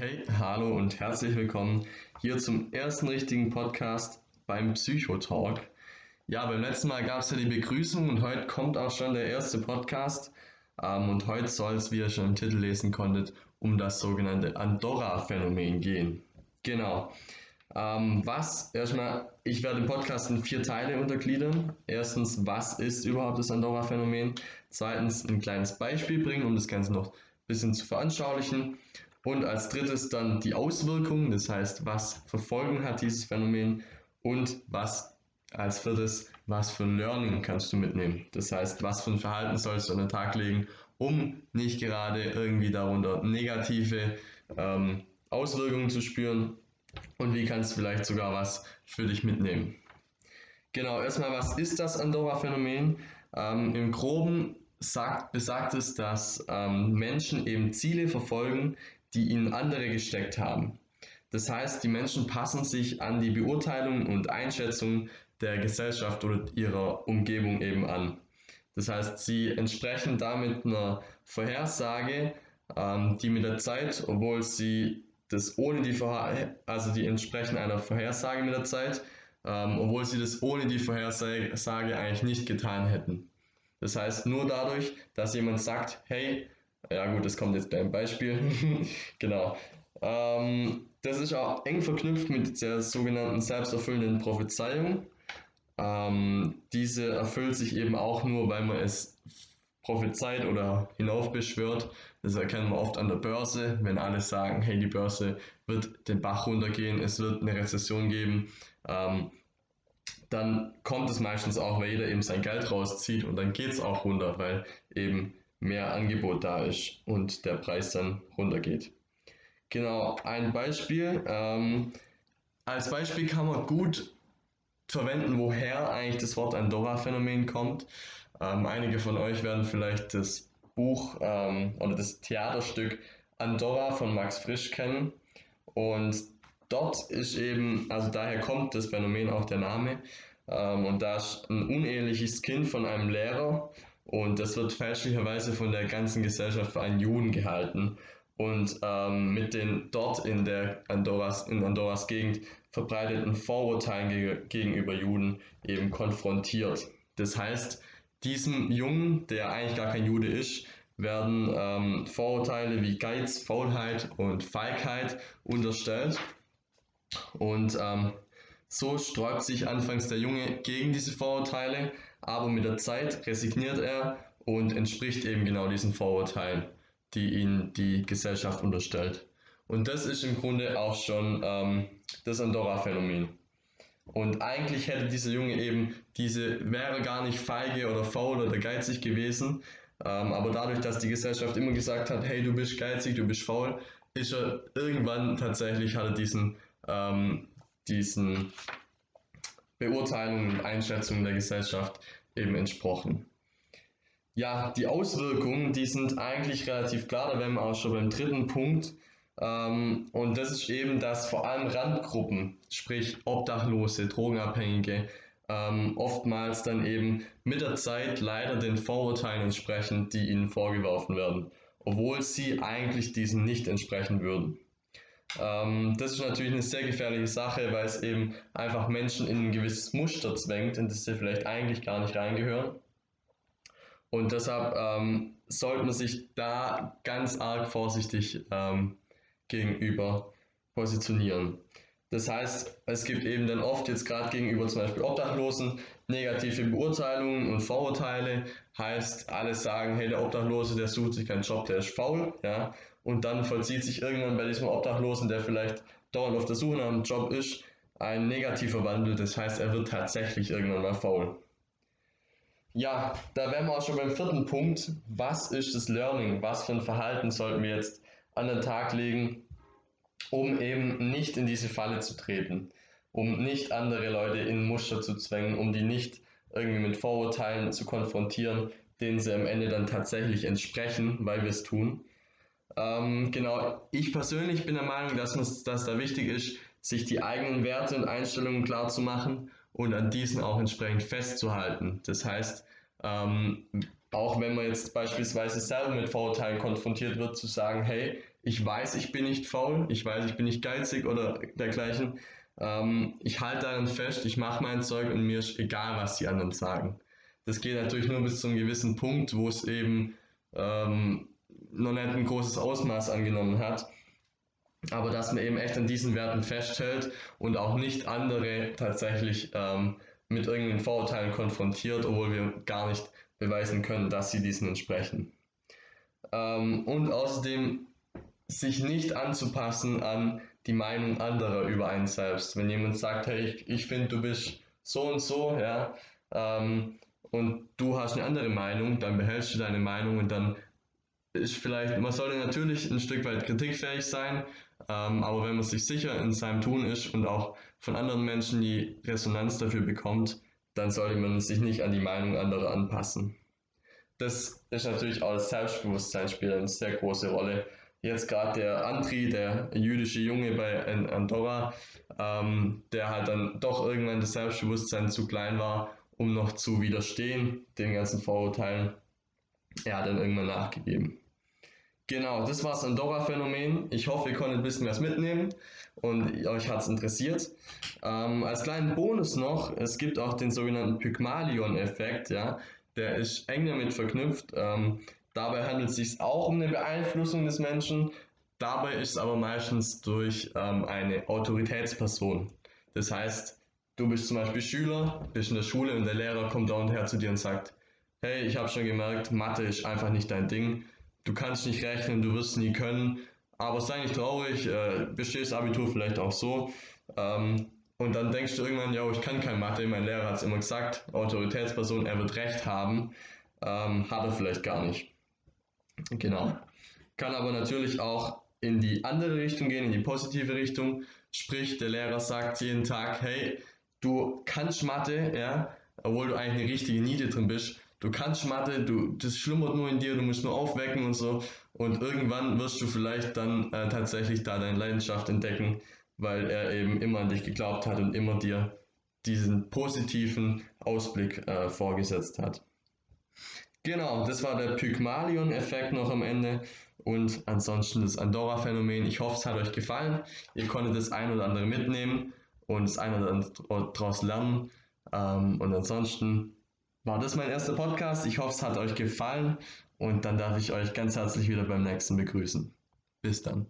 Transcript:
Hey, hallo und herzlich willkommen hier zum ersten richtigen Podcast beim Psychotalk. Ja, beim letzten Mal gab es ja die Begrüßung und heute kommt auch schon der erste Podcast. Ähm, und heute soll es, wie ihr schon im Titel lesen konntet, um das sogenannte Andorra-Phänomen gehen. Genau. Ähm, was, erstmal, ich werde den Podcast in vier Teile untergliedern. Erstens, was ist überhaupt das Andorra-Phänomen? Zweitens, ein kleines Beispiel bringen, um das Ganze noch ein bisschen zu veranschaulichen. Und als drittes dann die Auswirkungen, das heißt, was für Folgen hat dieses Phänomen und was als viertes, was für ein Learning kannst du mitnehmen. Das heißt, was für ein Verhalten sollst du an den Tag legen, um nicht gerade irgendwie darunter negative ähm, Auswirkungen zu spüren und wie kannst du vielleicht sogar was für dich mitnehmen. Genau, erstmal, was ist das Andorra-Phänomen? Ähm, Im Groben sagt, besagt es, dass ähm, Menschen eben Ziele verfolgen, die ihnen andere gesteckt haben. Das heißt, die Menschen passen sich an die Beurteilung und Einschätzung der Gesellschaft oder ihrer Umgebung eben an. Das heißt, sie entsprechen damit einer Vorhersage, ähm, die mit der Zeit, obwohl sie das ohne die Vorher also die entsprechen einer Vorhersage mit der Zeit, ähm, obwohl sie das ohne die Vorhersage eigentlich nicht getan hätten. Das heißt, nur dadurch, dass jemand sagt, hey, ja gut, das kommt jetzt bei einem Beispiel. genau. Ähm, das ist auch eng verknüpft mit der sogenannten selbsterfüllenden Prophezeiung. Ähm, diese erfüllt sich eben auch nur, weil man es prophezeit oder hinaufbeschwört. Das erkennen wir oft an der Börse, wenn alle sagen, hey, die Börse wird den Bach runtergehen, es wird eine Rezession geben. Ähm, dann kommt es meistens auch, weil jeder eben sein Geld rauszieht und dann geht es auch runter, weil eben mehr Angebot da ist und der Preis dann runtergeht. Genau, ein Beispiel. Ähm, als Beispiel kann man gut verwenden, woher eigentlich das Wort Andorra-Phänomen kommt. Ähm, einige von euch werden vielleicht das Buch ähm, oder das Theaterstück Andorra von Max Frisch kennen. Und dort ist eben, also daher kommt das Phänomen auch der Name. Ähm, und da ist ein uneheliches Kind von einem Lehrer und das wird fälschlicherweise von der ganzen Gesellschaft für einen Juden gehalten und ähm, mit den dort in der Andorras, in Andorras Gegend verbreiteten Vorurteilen ge gegenüber Juden eben konfrontiert. Das heißt, diesem Jungen, der eigentlich gar kein Jude ist, werden ähm, Vorurteile wie Geiz, Faulheit und Feigheit unterstellt. Und ähm, so sträubt sich anfangs der Junge gegen diese Vorurteile, aber mit der Zeit resigniert er und entspricht eben genau diesen Vorurteilen, die ihn die Gesellschaft unterstellt. Und das ist im Grunde auch schon ähm, das Andorra-Phänomen. Und eigentlich hätte dieser Junge eben diese, wäre gar nicht feige oder faul oder geizig gewesen, ähm, aber dadurch, dass die Gesellschaft immer gesagt hat, hey, du bist geizig, du bist faul, ist er irgendwann tatsächlich, hat er diesen ähm, diesen Beurteilungen und Einschätzungen der Gesellschaft eben entsprochen. Ja, die Auswirkungen, die sind eigentlich relativ klar, da wären wir auch schon beim dritten Punkt. Ähm, und das ist eben, dass vor allem Randgruppen, sprich Obdachlose, Drogenabhängige, ähm, oftmals dann eben mit der Zeit leider den Vorurteilen entsprechen, die ihnen vorgeworfen werden, obwohl sie eigentlich diesen nicht entsprechen würden. Ähm, das ist natürlich eine sehr gefährliche Sache, weil es eben einfach Menschen in ein gewisses Muster zwängt, in das sie vielleicht eigentlich gar nicht reingehören. Und deshalb ähm, sollte man sich da ganz arg vorsichtig ähm, gegenüber positionieren. Das heißt, es gibt eben dann oft jetzt gerade gegenüber zum Beispiel Obdachlosen negative Beurteilungen und Vorurteile. Heißt, alle sagen, hey, der Obdachlose, der sucht sich keinen Job, der ist faul. Ja? Und dann vollzieht sich irgendwann bei diesem Obdachlosen, der vielleicht dauernd auf der Suche nach einem Job ist, ein negativer Wandel. Das heißt, er wird tatsächlich irgendwann mal faul. Ja, da wären wir auch schon beim vierten Punkt. Was ist das Learning? Was für ein Verhalten sollten wir jetzt an den Tag legen, um eben nicht in diese Falle zu treten, um nicht andere Leute in Muster zu zwängen, um die nicht irgendwie mit Vorurteilen zu konfrontieren, denen sie am Ende dann tatsächlich entsprechen, weil wir es tun. Ähm, genau, ich persönlich bin der Meinung, dass, es, dass da wichtig ist, sich die eigenen Werte und Einstellungen klar zu machen und an diesen auch entsprechend festzuhalten. Das heißt, ähm, auch wenn man jetzt beispielsweise selber mit Vorurteilen konfrontiert wird, zu sagen, hey, ich weiß, ich bin nicht faul, ich weiß, ich bin nicht geizig oder dergleichen. Ähm, ich halte daran fest, ich mache mein Zeug und mir ist egal, was die anderen sagen. Das geht natürlich nur bis zu einem gewissen Punkt, wo es eben ähm, noch nicht ein großes Ausmaß angenommen hat. Aber dass man eben echt an diesen Werten festhält und auch nicht andere tatsächlich ähm, mit irgendeinen Vorurteilen konfrontiert, obwohl wir gar nicht beweisen können, dass sie diesen entsprechen. Ähm, und außerdem sich nicht anzupassen an die Meinung anderer über einen selbst. Wenn jemand sagt, hey, ich, ich finde, du bist so und so, ja, ähm, und du hast eine andere Meinung, dann behältst du deine Meinung und dann ist vielleicht, man sollte natürlich ein Stück weit kritikfähig sein, ähm, aber wenn man sich sicher in seinem Tun ist und auch von anderen Menschen die Resonanz dafür bekommt, dann sollte man sich nicht an die Meinung anderer anpassen. Das ist natürlich auch das Selbstbewusstsein spielt eine sehr große Rolle. Jetzt gerade der Andri, der jüdische Junge bei Andorra, ähm, der halt dann doch irgendwann das Selbstbewusstsein zu klein war, um noch zu widerstehen, den ganzen Vorurteilen. Er hat dann irgendwann nachgegeben. Genau, das war das Andorra-Phänomen. Ich hoffe, ihr konntet ein bisschen was mitnehmen und euch hat es interessiert. Ähm, als kleinen Bonus noch, es gibt auch den sogenannten Pygmalion-Effekt, ja. Der ist eng damit verknüpft. Ähm, dabei handelt es sich auch um eine Beeinflussung des Menschen. Dabei ist es aber meistens durch ähm, eine Autoritätsperson. Das heißt, du bist zum Beispiel Schüler, bist in der Schule und der Lehrer kommt da und her zu dir und sagt, hey, ich habe schon gemerkt, Mathe ist einfach nicht dein Ding du kannst nicht rechnen, du wirst nie können, aber sei nicht traurig, äh, bestehst Abitur vielleicht auch so. Ähm, und dann denkst du irgendwann, ja, ich kann kein Mathe, mein Lehrer hat es immer gesagt, Autoritätsperson, er wird Recht haben, ähm, hat er vielleicht gar nicht. Genau. Kann aber natürlich auch in die andere Richtung gehen, in die positive Richtung. Sprich, der Lehrer sagt jeden Tag, hey, du kannst Mathe, ja, obwohl du eigentlich eine richtige Niete drin bist, du kannst Mathe, du, das schlummert nur in dir, du musst nur aufwecken und so. Und irgendwann wirst du vielleicht dann äh, tatsächlich da deine Leidenschaft entdecken, weil er eben immer an dich geglaubt hat und immer dir diesen positiven Ausblick äh, vorgesetzt hat. Genau, das war der Pygmalion-Effekt noch am Ende und ansonsten das Andorra-Phänomen. Ich hoffe, es hat euch gefallen. Ihr konntet das ein oder andere mitnehmen und das ein oder andere daraus lernen. Ähm, und ansonsten war das mein erster Podcast. Ich hoffe, es hat euch gefallen und dann darf ich euch ganz herzlich wieder beim nächsten begrüßen. Bis dann.